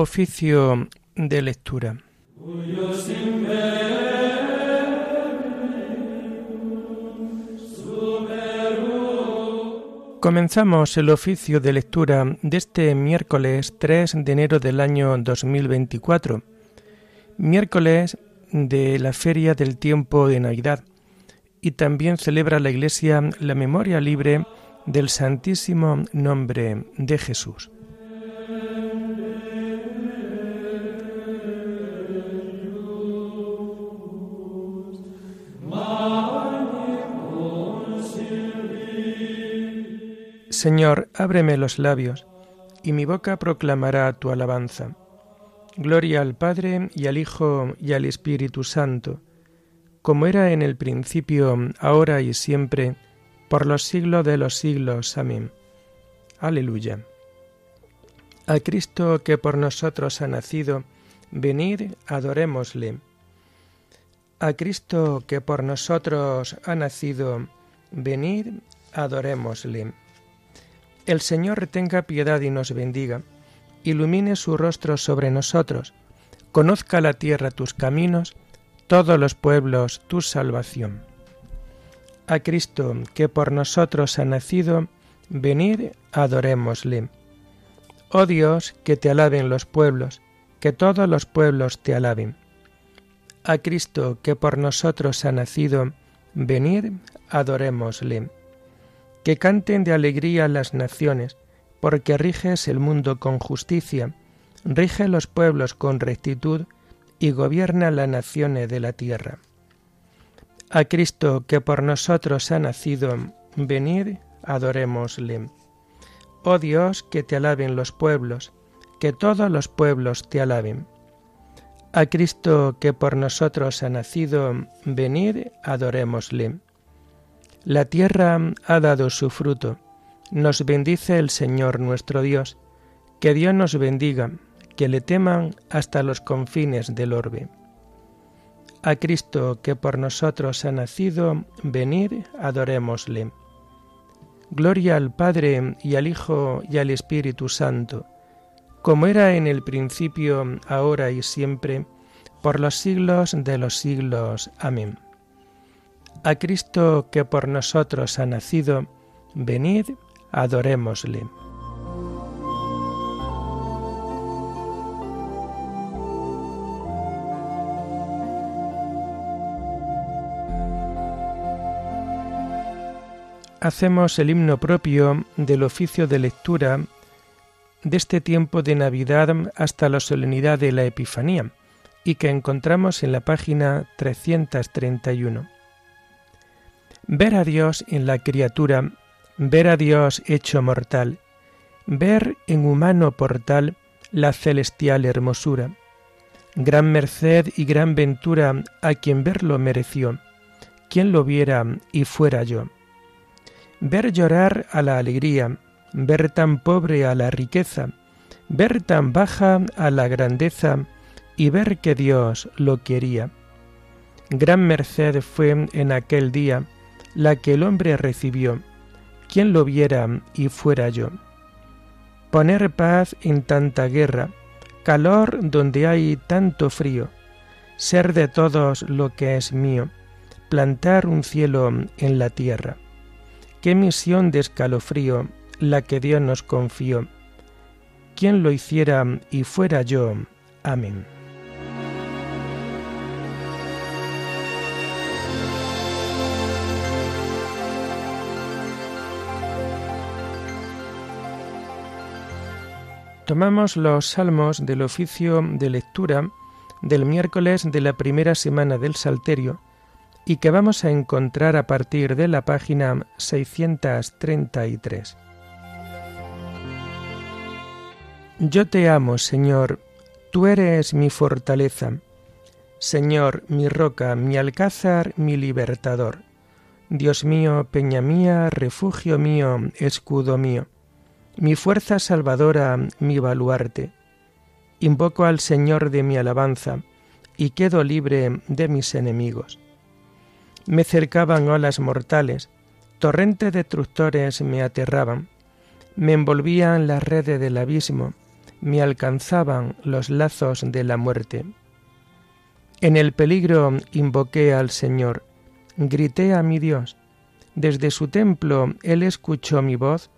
Oficio de lectura. Comenzamos el oficio de lectura de este miércoles 3 de enero del año 2024, miércoles de la Feria del Tiempo de Navidad, y también celebra la Iglesia la memoria libre del Santísimo Nombre de Jesús. Señor, ábreme los labios, y mi boca proclamará tu alabanza. Gloria al Padre y al Hijo y al Espíritu Santo, como era en el principio, ahora y siempre, por los siglos de los siglos. Amén. Aleluya. A Cristo que por nosotros ha nacido, venid, adorémosle. A Cristo que por nosotros ha nacido, venid, adorémosle. El Señor tenga piedad y nos bendiga, ilumine su rostro sobre nosotros, conozca la tierra tus caminos, todos los pueblos tu salvación. A Cristo, que por nosotros ha nacido, venid, adorémosle. Oh Dios, que te alaben los pueblos, que todos los pueblos te alaben. A Cristo, que por nosotros ha nacido, venid, adorémosle que canten de alegría las naciones, porque riges el mundo con justicia, rige los pueblos con rectitud y gobierna las naciones de la tierra. A Cristo que por nosotros ha nacido, venid, adorémosle. Oh Dios, que te alaben los pueblos, que todos los pueblos te alaben. A Cristo que por nosotros ha nacido, venid, adorémosle. La tierra ha dado su fruto. Nos bendice el Señor nuestro Dios. Que Dios nos bendiga, que le teman hasta los confines del orbe. A Cristo que por nosotros ha nacido, venid, adorémosle. Gloria al Padre y al Hijo y al Espíritu Santo, como era en el principio, ahora y siempre, por los siglos de los siglos. Amén a Cristo que por nosotros ha nacido, venid, adorémosle. Hacemos el himno propio del oficio de lectura de este tiempo de Navidad hasta la solemnidad de la Epifanía y que encontramos en la página 331. Ver a Dios en la criatura, ver a Dios hecho mortal, ver en humano portal la celestial hermosura. Gran merced y gran ventura a quien verlo mereció, quien lo viera y fuera yo. Ver llorar a la alegría, ver tan pobre a la riqueza, ver tan baja a la grandeza y ver que Dios lo quería. Gran merced fue en aquel día la que el hombre recibió, quien lo viera y fuera yo. Poner paz en tanta guerra, calor donde hay tanto frío, ser de todos lo que es mío, plantar un cielo en la tierra. Qué misión de escalofrío la que Dios nos confió. Quien lo hiciera y fuera yo. Amén. Tomamos los salmos del oficio de lectura del miércoles de la primera semana del Salterio y que vamos a encontrar a partir de la página 633. Yo te amo, Señor, tú eres mi fortaleza. Señor, mi roca, mi alcázar, mi libertador. Dios mío, peña mía, refugio mío, escudo mío mi fuerza salvadora, mi baluarte. Invoco al Señor de mi alabanza y quedo libre de mis enemigos. Me cercaban olas mortales, torrentes destructores me aterraban, me envolvían las redes del abismo, me alcanzaban los lazos de la muerte. En el peligro invoqué al Señor, grité a mi Dios. Desde su templo Él escuchó mi voz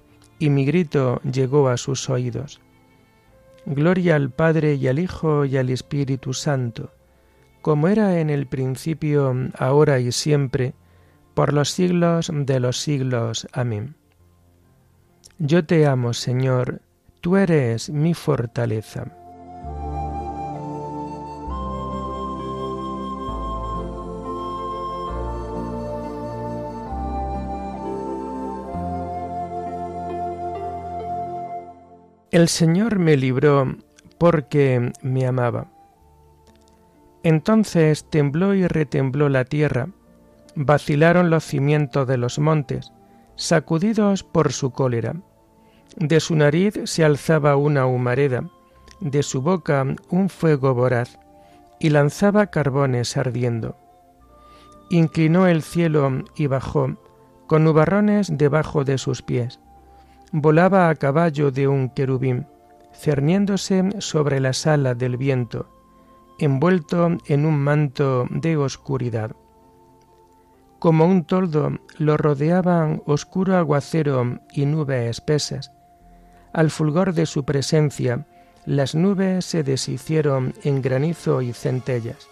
y mi grito llegó a sus oídos. Gloria al Padre y al Hijo y al Espíritu Santo, como era en el principio, ahora y siempre, por los siglos de los siglos. Amén. Yo te amo, Señor, tú eres mi fortaleza. El Señor me libró porque me amaba. Entonces tembló y retembló la tierra, vacilaron los cimientos de los montes, sacudidos por su cólera. De su nariz se alzaba una humareda, de su boca un fuego voraz, y lanzaba carbones ardiendo. Inclinó el cielo y bajó, con nubarrones debajo de sus pies. Volaba a caballo de un querubín, cerniéndose sobre la sala del viento, envuelto en un manto de oscuridad. Como un toldo lo rodeaban oscuro aguacero y nubes espesas. Al fulgor de su presencia, las nubes se deshicieron en granizo y centellas.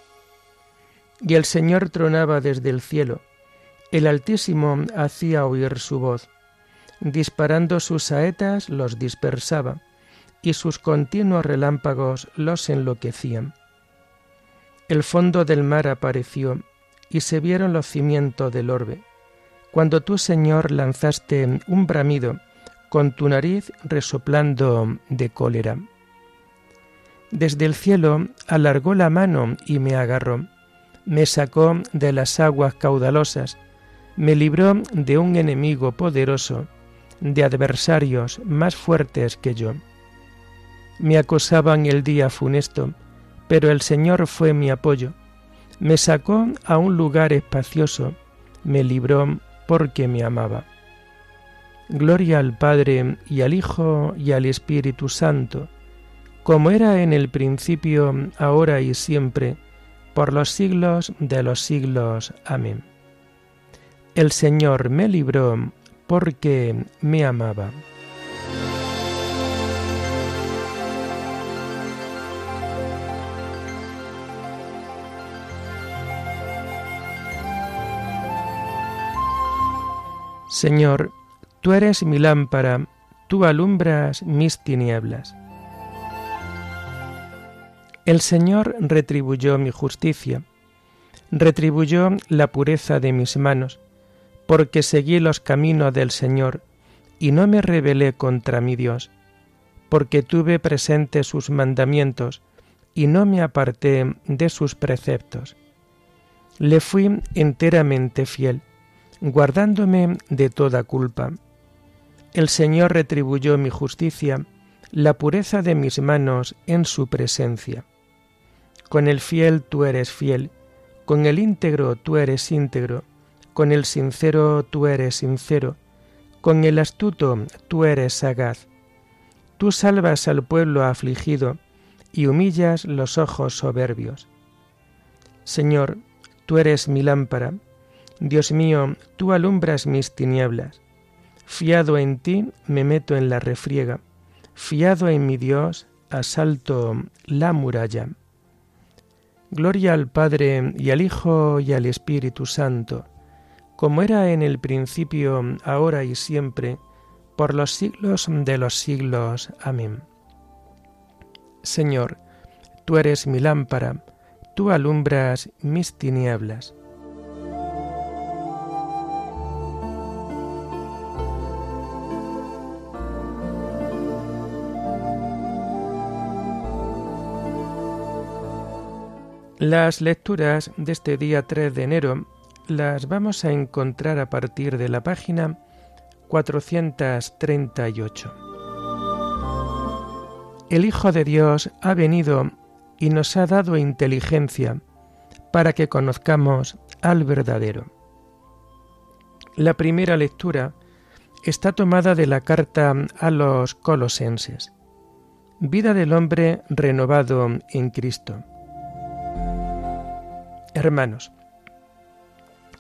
Y el Señor tronaba desde el cielo. El Altísimo hacía oír su voz. Disparando sus saetas los dispersaba, y sus continuos relámpagos los enloquecían. El fondo del mar apareció, y se vieron los cimientos del orbe. Cuando tú, Señor, lanzaste un bramido, con tu nariz resoplando de cólera. Desde el cielo alargó la mano y me agarró, me sacó de las aguas caudalosas, me libró de un enemigo poderoso, de adversarios más fuertes que yo. Me acosaban el día funesto, pero el Señor fue mi apoyo me sacó a un lugar espacioso, me libró porque me amaba. Gloria al Padre y al Hijo y al Espíritu Santo, como era en el principio, ahora y siempre, por los siglos de los siglos. Amén. El Señor me libró porque me amaba. Señor, tú eres mi lámpara, tú alumbras mis tinieblas. El Señor retribuyó mi justicia, retribuyó la pureza de mis manos, porque seguí los caminos del Señor y no me rebelé contra mi Dios, porque tuve presente sus mandamientos y no me aparté de sus preceptos. Le fui enteramente fiel guardándome de toda culpa. El Señor retribuyó mi justicia, la pureza de mis manos en su presencia. Con el fiel tú eres fiel, con el íntegro tú eres íntegro, con el sincero tú eres sincero, con el astuto tú eres sagaz. Tú salvas al pueblo afligido y humillas los ojos soberbios. Señor, tú eres mi lámpara, Dios mío, tú alumbras mis tinieblas. Fiado en ti me meto en la refriega. Fiado en mi Dios, asalto la muralla. Gloria al Padre y al Hijo y al Espíritu Santo, como era en el principio, ahora y siempre, por los siglos de los siglos. Amén. Señor, tú eres mi lámpara, tú alumbras mis tinieblas. Las lecturas de este día 3 de enero las vamos a encontrar a partir de la página 438. El Hijo de Dios ha venido y nos ha dado inteligencia para que conozcamos al verdadero. La primera lectura está tomada de la carta a los colosenses. Vida del hombre renovado en Cristo. Hermanos,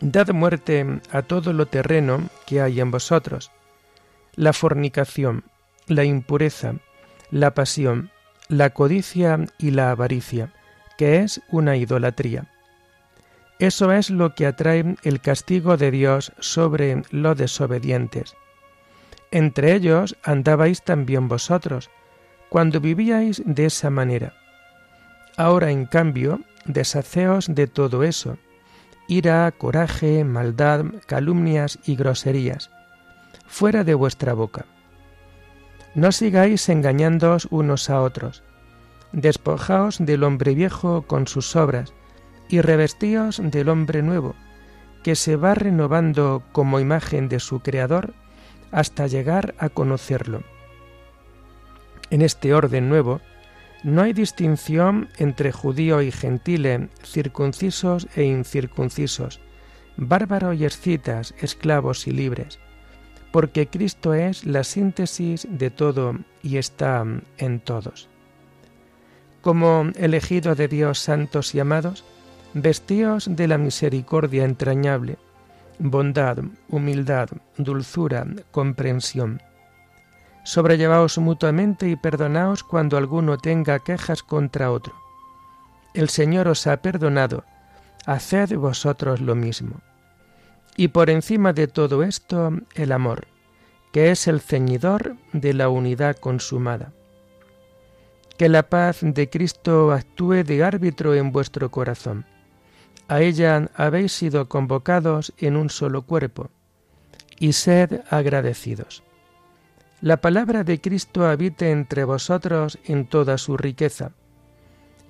dad muerte a todo lo terreno que hay en vosotros, la fornicación, la impureza, la pasión, la codicia y la avaricia, que es una idolatría. Eso es lo que atrae el castigo de Dios sobre los desobedientes. Entre ellos andabais también vosotros, cuando vivíais de esa manera. Ahora, en cambio, deshaceos de todo eso, ira, coraje, maldad, calumnias y groserías, fuera de vuestra boca. No sigáis engañándoos unos a otros. Despojaos del hombre viejo con sus obras, y revestíos del hombre nuevo, que se va renovando como imagen de su Creador hasta llegar a conocerlo. En este orden nuevo, no hay distinción entre judío y gentile, circuncisos e incircuncisos, bárbaro y escitas, esclavos y libres, porque Cristo es la síntesis de todo y está en todos. Como elegido de Dios santos y amados, vestíos de la misericordia entrañable, bondad, humildad, dulzura, comprensión Sobrellevaos mutuamente y perdonaos cuando alguno tenga quejas contra otro. El Señor os ha perdonado, haced vosotros lo mismo. Y por encima de todo esto, el amor, que es el ceñidor de la unidad consumada. Que la paz de Cristo actúe de árbitro en vuestro corazón. A ella habéis sido convocados en un solo cuerpo, y sed agradecidos la palabra de Cristo habite entre vosotros en toda su riqueza.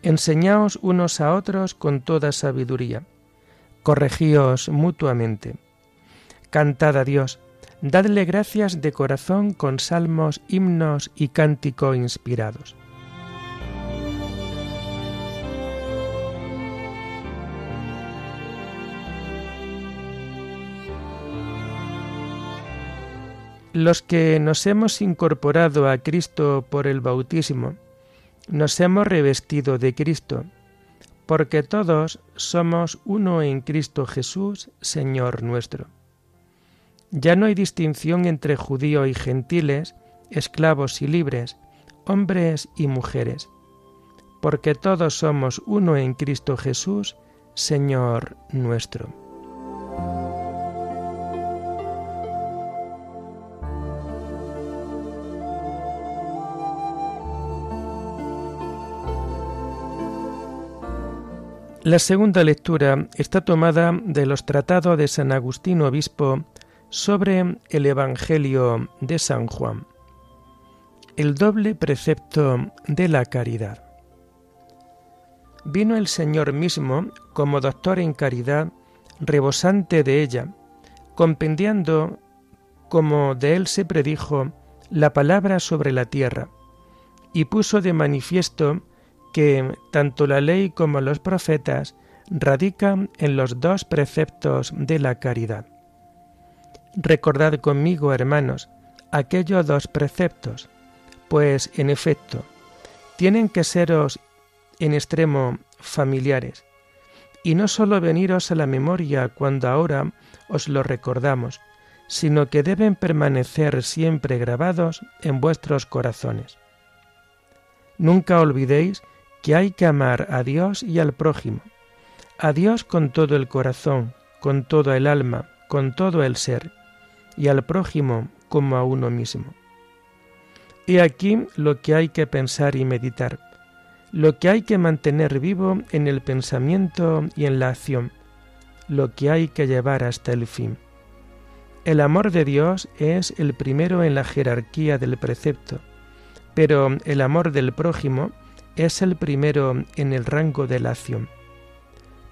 Enseñaos unos a otros con toda sabiduría. Corregíos mutuamente. Cantad a Dios, dadle gracias de corazón con salmos, himnos y cántico inspirados. Los que nos hemos incorporado a Cristo por el bautismo, nos hemos revestido de Cristo, porque todos somos uno en Cristo Jesús, Señor nuestro. Ya no hay distinción entre judíos y gentiles, esclavos y libres, hombres y mujeres, porque todos somos uno en Cristo Jesús, Señor nuestro. La segunda lectura está tomada de los tratados de San Agustín Obispo sobre el Evangelio de San Juan. El doble precepto de la caridad. Vino el Señor mismo como doctor en caridad, rebosante de ella, compendiando, como de él se predijo, la palabra sobre la tierra, y puso de manifiesto que tanto la ley como los profetas radican en los dos preceptos de la caridad. Recordad conmigo, hermanos, aquellos dos preceptos, pues en efecto tienen que seros en extremo familiares, y no sólo veniros a la memoria cuando ahora os lo recordamos, sino que deben permanecer siempre grabados en vuestros corazones. Nunca olvidéis que hay que amar a Dios y al prójimo, a Dios con todo el corazón, con toda el alma, con todo el ser, y al prójimo como a uno mismo. Y aquí lo que hay que pensar y meditar, lo que hay que mantener vivo en el pensamiento y en la acción, lo que hay que llevar hasta el fin. El amor de Dios es el primero en la jerarquía del precepto, pero el amor del prójimo es el primero en el rango de la acción.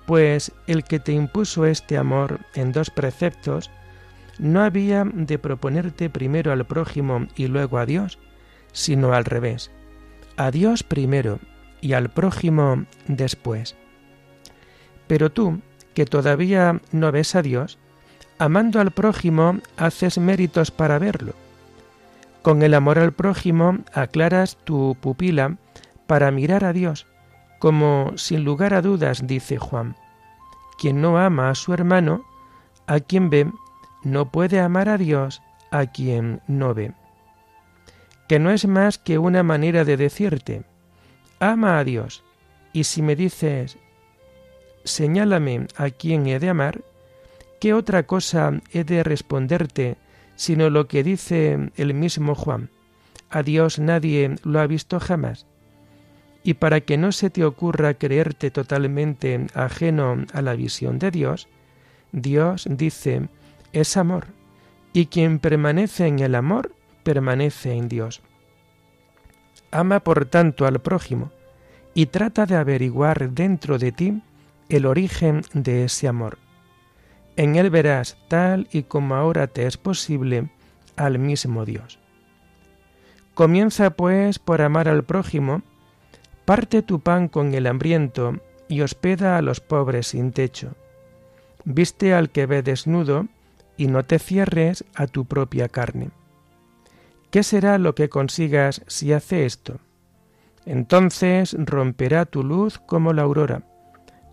Pues el que te impuso este amor en dos preceptos, no había de proponerte primero al prójimo y luego a Dios, sino al revés, a Dios primero y al prójimo después. Pero tú, que todavía no ves a Dios, amando al prójimo haces méritos para verlo Con el amor al prójimo aclaras tu pupila para mirar a Dios, como sin lugar a dudas dice Juan. Quien no ama a su hermano, a quien ve, no puede amar a Dios a quien no ve. Que no es más que una manera de decirte, ama a Dios, y si me dices, señálame a quien he de amar, ¿qué otra cosa he de responderte sino lo que dice el mismo Juan? A Dios nadie lo ha visto jamás. Y para que no se te ocurra creerte totalmente ajeno a la visión de Dios, Dios dice, es amor, y quien permanece en el amor, permanece en Dios. Ama por tanto al prójimo, y trata de averiguar dentro de ti el origen de ese amor. En él verás, tal y como ahora te es posible, al mismo Dios. Comienza pues por amar al prójimo, parte tu pan con el hambriento y hospeda a los pobres sin techo. Viste al que ve desnudo y no te cierres a tu propia carne. ¿Qué será lo que consigas si hace esto? Entonces romperá tu luz como la aurora,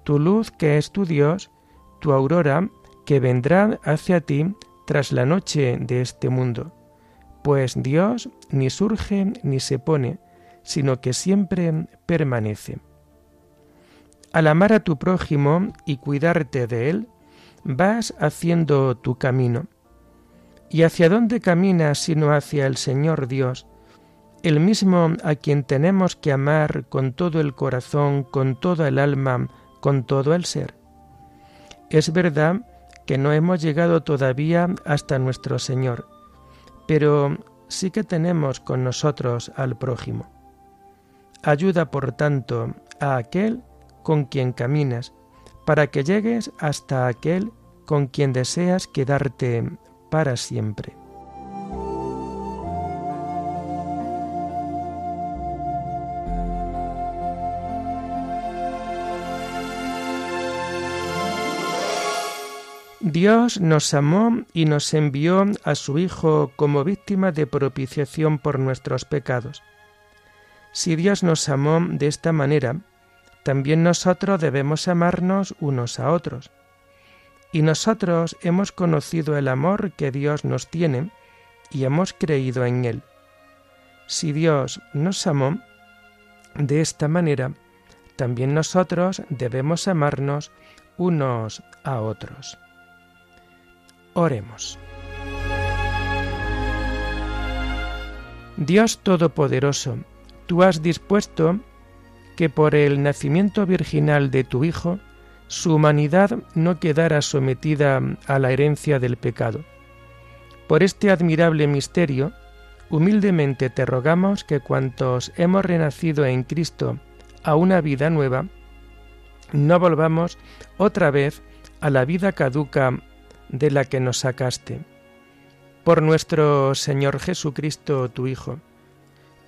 tu luz que es tu Dios, tu aurora que vendrá hacia ti tras la noche de este mundo, pues Dios ni surge ni se pone, sino que siempre permanece. Al amar a tu prójimo y cuidarte de él, vas haciendo tu camino. ¿Y hacia dónde caminas sino hacia el Señor Dios, el mismo a quien tenemos que amar con todo el corazón, con toda el alma, con todo el ser? Es verdad que no hemos llegado todavía hasta nuestro Señor, pero sí que tenemos con nosotros al prójimo. Ayuda, por tanto, a aquel con quien caminas, para que llegues hasta aquel con quien deseas quedarte para siempre. Dios nos amó y nos envió a su Hijo como víctima de propiciación por nuestros pecados. Si Dios nos amó de esta manera, también nosotros debemos amarnos unos a otros. Y nosotros hemos conocido el amor que Dios nos tiene y hemos creído en Él. Si Dios nos amó de esta manera, también nosotros debemos amarnos unos a otros. Oremos. Dios Todopoderoso, tú has dispuesto que por el nacimiento virginal de tu Hijo, su humanidad no quedara sometida a la herencia del pecado. Por este admirable misterio, humildemente te rogamos que cuantos hemos renacido en Cristo a una vida nueva, no volvamos otra vez a la vida caduca de la que nos sacaste. Por nuestro Señor Jesucristo, tu Hijo,